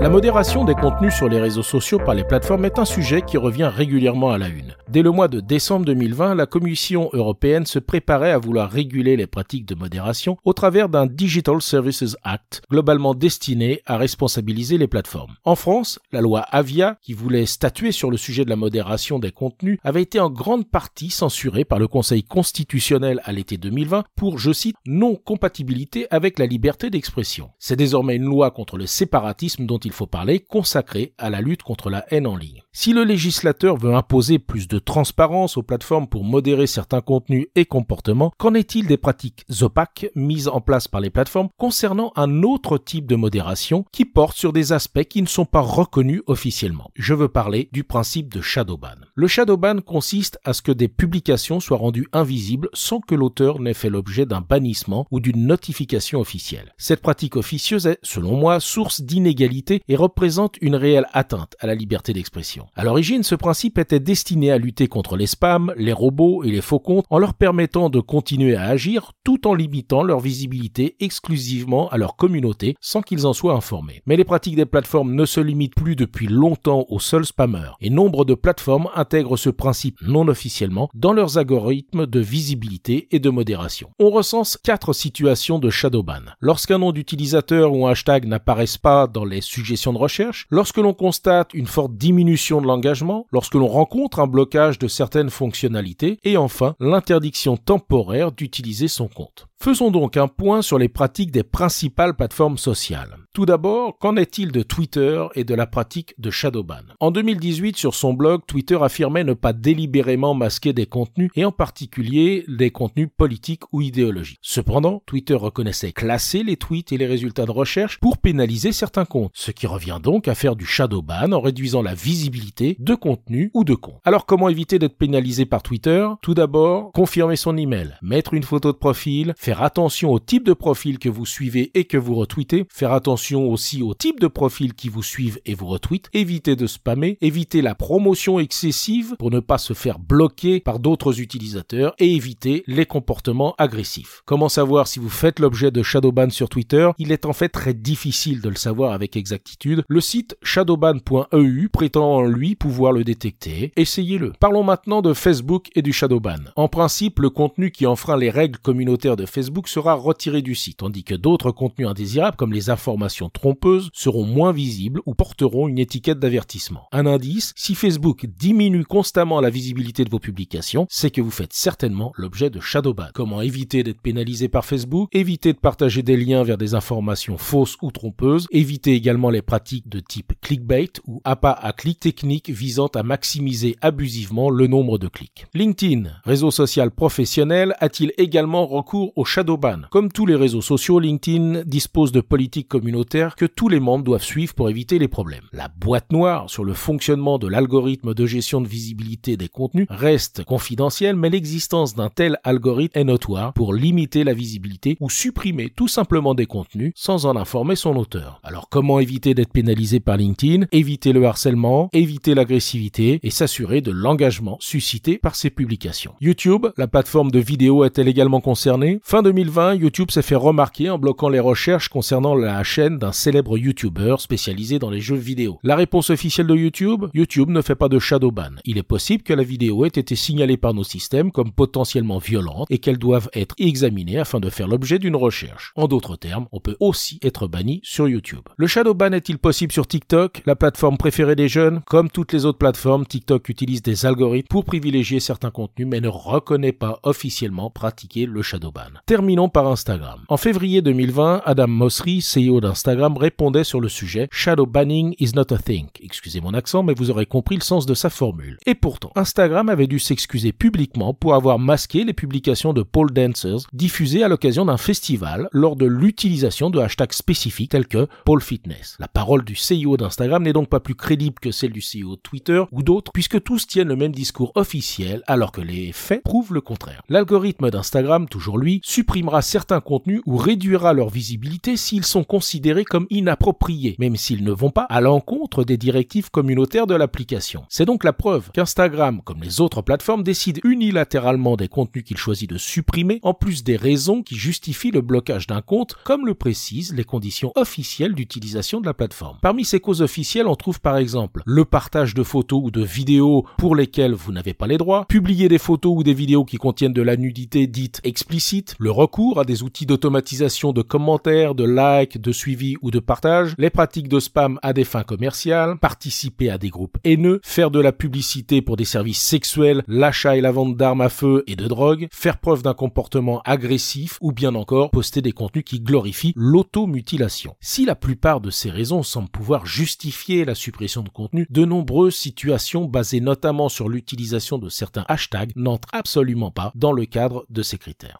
La modération des contenus sur les réseaux sociaux par les plateformes est un sujet qui revient régulièrement à la une. Dès le mois de décembre 2020, la Commission européenne se préparait à vouloir réguler les pratiques de modération au travers d'un Digital Services Act globalement destiné à responsabiliser les plateformes. En France, la loi Avia, qui voulait statuer sur le sujet de la modération des contenus, avait été en grande partie censurée par le Conseil constitutionnel à l'été 2020 pour, je cite, non-compatibilité avec la liberté d'expression. C'est désormais une loi contre le séparatisme dont il il faut parler, consacré à la lutte contre la haine en ligne. Si le législateur veut imposer plus de transparence aux plateformes pour modérer certains contenus et comportements, qu'en est-il des pratiques opaques mises en place par les plateformes concernant un autre type de modération qui porte sur des aspects qui ne sont pas reconnus officiellement? Je veux parler du principe de shadowban. Le shadowban consiste à ce que des publications soient rendues invisibles sans que l'auteur n'ait fait l'objet d'un bannissement ou d'une notification officielle. Cette pratique officieuse est, selon moi, source d'inégalité et représente une réelle atteinte à la liberté d'expression. À l'origine, ce principe était destiné à lutter contre les spams, les robots et les faux comptes en leur permettant de continuer à agir tout en limitant leur visibilité exclusivement à leur communauté sans qu'ils en soient informés. Mais les pratiques des plateformes ne se limitent plus depuis longtemps aux seuls spammers et nombre de plateformes intègrent ce principe non officiellement dans leurs algorithmes de visibilité et de modération. On recense quatre situations de shadowban. Lorsqu'un nom d'utilisateur ou un hashtag n'apparaissent pas dans les sujets de recherche, lorsque l'on constate une forte diminution de l'engagement, lorsque l'on rencontre un blocage de certaines fonctionnalités, et enfin l'interdiction temporaire d'utiliser son compte. Faisons donc un point sur les pratiques des principales plateformes sociales. Tout d'abord, qu'en est-il de Twitter et de la pratique de shadowban? En 2018, sur son blog, Twitter affirmait ne pas délibérément masquer des contenus et en particulier des contenus politiques ou idéologiques. Cependant, Twitter reconnaissait classer les tweets et les résultats de recherche pour pénaliser certains comptes, ce qui revient donc à faire du shadowban en réduisant la visibilité de contenus ou de comptes. Alors comment éviter d'être pénalisé par Twitter? Tout d'abord, confirmer son email, mettre une photo de profil, attention au type de profil que vous suivez et que vous retweetez, faire attention aussi au type de profil qui vous suivent et vous retweetent, éviter de spammer, éviter la promotion excessive pour ne pas se faire bloquer par d'autres utilisateurs et éviter les comportements agressifs. Comment savoir si vous faites l'objet de shadowban sur Twitter? Il est en fait très difficile de le savoir avec exactitude. Le site shadowban.eu prétend lui pouvoir le détecter. Essayez-le. Parlons maintenant de Facebook et du shadowban. En principe, le contenu qui enfreint les règles communautaires de Facebook Facebook sera retiré du site, tandis que d'autres contenus indésirables comme les informations trompeuses seront moins visibles ou porteront une étiquette d'avertissement. Un indice, si Facebook diminue constamment la visibilité de vos publications, c'est que vous faites certainement l'objet de shadowban. Comment éviter d'être pénalisé par Facebook? Éviter de partager des liens vers des informations fausses ou trompeuses. Éviter également les pratiques de type clickbait ou appât à clic technique visant à maximiser abusivement le nombre de clics. LinkedIn, réseau social professionnel, a-t-il également recours au shadowban. Comme tous les réseaux sociaux, LinkedIn dispose de politiques communautaires que tous les membres doivent suivre pour éviter les problèmes. La boîte noire sur le fonctionnement de l'algorithme de gestion de visibilité des contenus reste confidentielle, mais l'existence d'un tel algorithme est notoire pour limiter la visibilité ou supprimer tout simplement des contenus sans en informer son auteur. Alors comment éviter d'être pénalisé par LinkedIn? Éviter le harcèlement, éviter l'agressivité et s'assurer de l'engagement suscité par ces publications. YouTube, la plateforme de vidéo est-elle également concernée? 2020, YouTube s'est fait remarquer en bloquant les recherches concernant la chaîne d'un célèbre YouTuber spécialisé dans les jeux vidéo. La réponse officielle de YouTube? YouTube ne fait pas de shadowban. Il est possible que la vidéo ait été signalée par nos systèmes comme potentiellement violente et qu'elle doive être examinée afin de faire l'objet d'une recherche. En d'autres termes, on peut aussi être banni sur YouTube. Le shadowban est-il possible sur TikTok, la plateforme préférée des jeunes Comme toutes les autres plateformes, TikTok utilise des algorithmes pour privilégier certains contenus mais ne reconnaît pas officiellement pratiquer le shadowban. Terminons par Instagram. En février 2020, Adam Mosseri, CEO d'Instagram, répondait sur le sujet Shadow banning is not a thing. Excusez mon accent, mais vous aurez compris le sens de sa formule. Et pourtant, Instagram avait dû s'excuser publiquement pour avoir masqué les publications de pole dancers diffusées à l'occasion d'un festival lors de l'utilisation de hashtags spécifiques tels que pole fitness. La parole du CEO d'Instagram n'est donc pas plus crédible que celle du CEO de Twitter ou d'autres, puisque tous tiennent le même discours officiel alors que les faits prouvent le contraire. L'algorithme d'Instagram, toujours lui, supprimera certains contenus ou réduira leur visibilité s'ils sont considérés comme inappropriés, même s'ils ne vont pas à l'encontre des directives communautaires de l'application. C'est donc la preuve qu'Instagram, comme les autres plateformes, décide unilatéralement des contenus qu'il choisit de supprimer, en plus des raisons qui justifient le blocage d'un compte, comme le précisent les conditions officielles d'utilisation de la plateforme. Parmi ces causes officielles, on trouve par exemple le partage de photos ou de vidéos pour lesquelles vous n'avez pas les droits, publier des photos ou des vidéos qui contiennent de la nudité dite explicite, le recours à des outils d'automatisation de commentaires, de likes, de suivi ou de partage, les pratiques de spam à des fins commerciales, participer à des groupes haineux, faire de la publicité pour des services sexuels, l'achat et la vente d'armes à feu et de drogue, faire preuve d'un comportement agressif ou bien encore poster des contenus qui glorifient l'automutilation. Si la plupart de ces raisons semblent pouvoir justifier la suppression de contenu, de nombreuses situations basées notamment sur l'utilisation de certains hashtags n'entrent absolument pas dans le cadre de ces critères.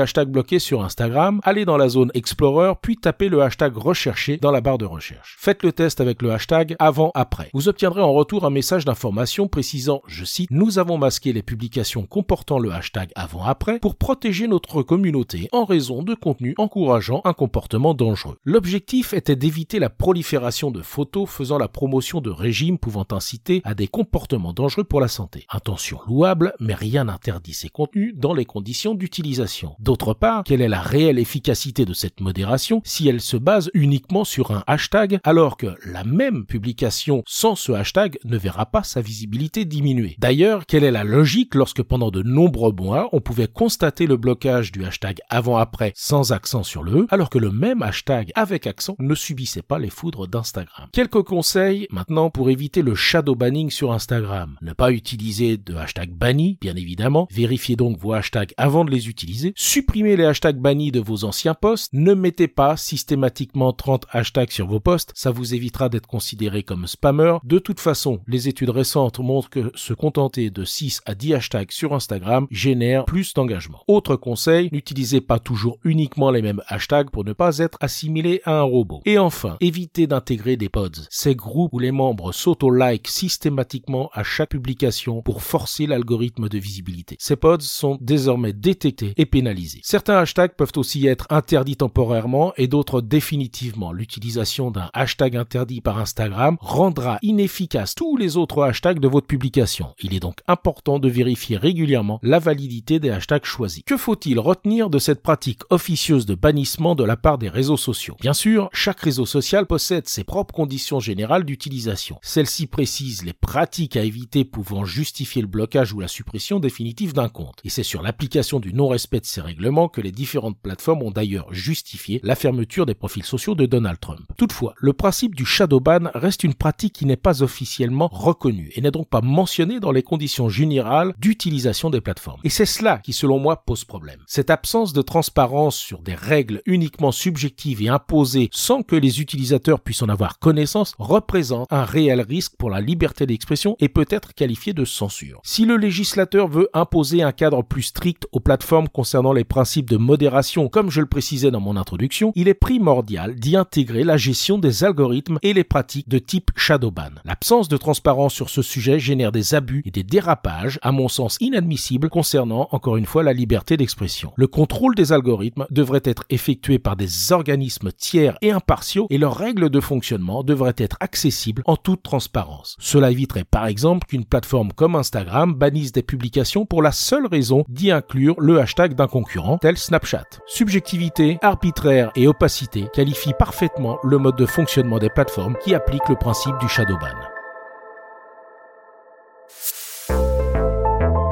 Hashtags bloqués sur Instagram, allez dans la zone Explorer puis tapez le hashtag recherché dans la barre de recherche. Faites le test avec le hashtag avant-après. Vous obtiendrez en retour un message d'information précisant, je cite, nous avons masqué les publications comportant le hashtag avant-après pour protéger notre communauté en raison de contenus encourageant un comportement dangereux. L'objectif était d'éviter la prolifération de photos faisant la promotion de régimes pouvant inciter à des comportements dangereux pour la santé. Intention louable, mais rien n'interdit ces contenus dans les conditions d'utilisation. D'autre part, quelle est la réelle efficacité de cette modération si elle se base uniquement sur un hashtag alors que la même publication sans ce hashtag ne verra pas sa visibilité diminuer. D'ailleurs, quelle est la logique lorsque pendant de nombreux mois on pouvait constater le blocage du hashtag avant-après sans accent sur le E, alors que le même hashtag avec accent ne subissait pas les foudres d'Instagram? Quelques conseils maintenant pour éviter le shadow banning sur Instagram. Ne pas utiliser de hashtag banni, bien évidemment. Vérifiez donc vos hashtags avant de les utiliser. Supprimez les hashtags bannis de vos anciens posts. Ne mettez pas systématiquement 30 hashtags sur vos posts. Ça vous évitera d'être considéré comme spammer. De toute façon, les études récentes montrent que se contenter de 6 à 10 hashtags sur Instagram génère plus d'engagement. Autre conseil, n'utilisez pas toujours uniquement les mêmes hashtags pour ne pas être assimilé à un robot. Et enfin, évitez d'intégrer des pods. Ces groupes où les membres s'auto-like systématiquement à chaque publication pour forcer l'algorithme de visibilité. Ces pods sont désormais détectés et pénalisés. Certains hashtags peuvent aussi être interdits temporairement et d'autres définitivement. L'utilisation d'un hashtag interdit par Instagram rendra inefficace tous les autres hashtags de votre publication. Il est donc important de vérifier régulièrement la validité des hashtags choisis. Que faut-il retenir de cette pratique officieuse de bannissement de la part des réseaux sociaux? Bien sûr, chaque réseau social possède ses propres conditions générales d'utilisation. Celles-ci précisent les pratiques à éviter pouvant justifier le blocage ou la suppression définitive d'un compte. Et c'est sur l'application du non-respect de ces règlements que les différentes plateformes ont d'ailleurs justifié la fermeture des profils sociaux de Donald Trump. Toutefois, le principe du shadow ban reste une pratique qui n'est pas officiellement reconnue et n'est donc pas mentionnée dans les conditions générales d'utilisation des plateformes. Et c'est cela qui, selon moi, pose problème. Cette absence de transparence sur des règles uniquement subjectives et imposées sans que les utilisateurs puissent en avoir connaissance représente un réel risque pour la liberté d'expression et peut être qualifié de censure. Si le législateur veut imposer un cadre plus strict aux plateformes concernant les principes de modération, comme je le précisais dans mon introduction, il est primordial d'y intégrer la gestion des algorithmes et les pratiques de type shadowban. L'absence de transparence sur ce sujet génère des abus et des dérapages, à mon sens inadmissibles, concernant encore une fois la liberté d'expression. Le contrôle des algorithmes devrait être effectué par des organismes tiers et impartiaux et leurs règles de fonctionnement devraient être accessibles en toute transparence. Cela éviterait par exemple qu'une plateforme comme Instagram bannisse des publications pour la seule raison d'y inclure le hashtag d'un concurrent, tel Snapchat. Subjectivité, arbitraire et opacité qualifient parfaitement le mode de fonctionnement des plateformes qui appliquent le principe du shadow ban.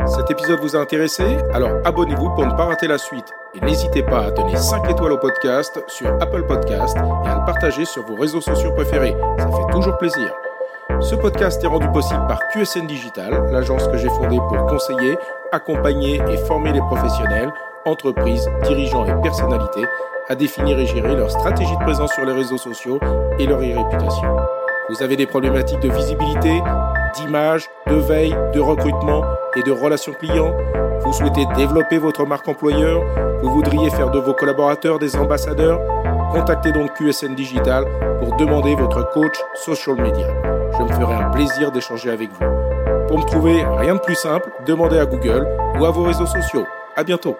Cet épisode vous a intéressé? Alors abonnez-vous pour ne pas rater la suite. Et n'hésitez pas à donner 5 étoiles au podcast sur Apple Podcast et à le partager sur vos réseaux sociaux préférés. Ça fait toujours plaisir. Ce podcast est rendu possible par QSN Digital, l'agence que j'ai fondée pour conseiller, accompagner et former les professionnels entreprises, dirigeants et personnalités à définir et gérer leur stratégie de présence sur les réseaux sociaux et leur e-réputation. Vous avez des problématiques de visibilité, d'image, de veille, de recrutement et de relations clients Vous souhaitez développer votre marque employeur Vous voudriez faire de vos collaborateurs des ambassadeurs Contactez donc QSN Digital pour demander votre coach social media. Je me ferai un plaisir d'échanger avec vous. Pour me trouver, rien de plus simple, demandez à Google ou à vos réseaux sociaux. À bientôt.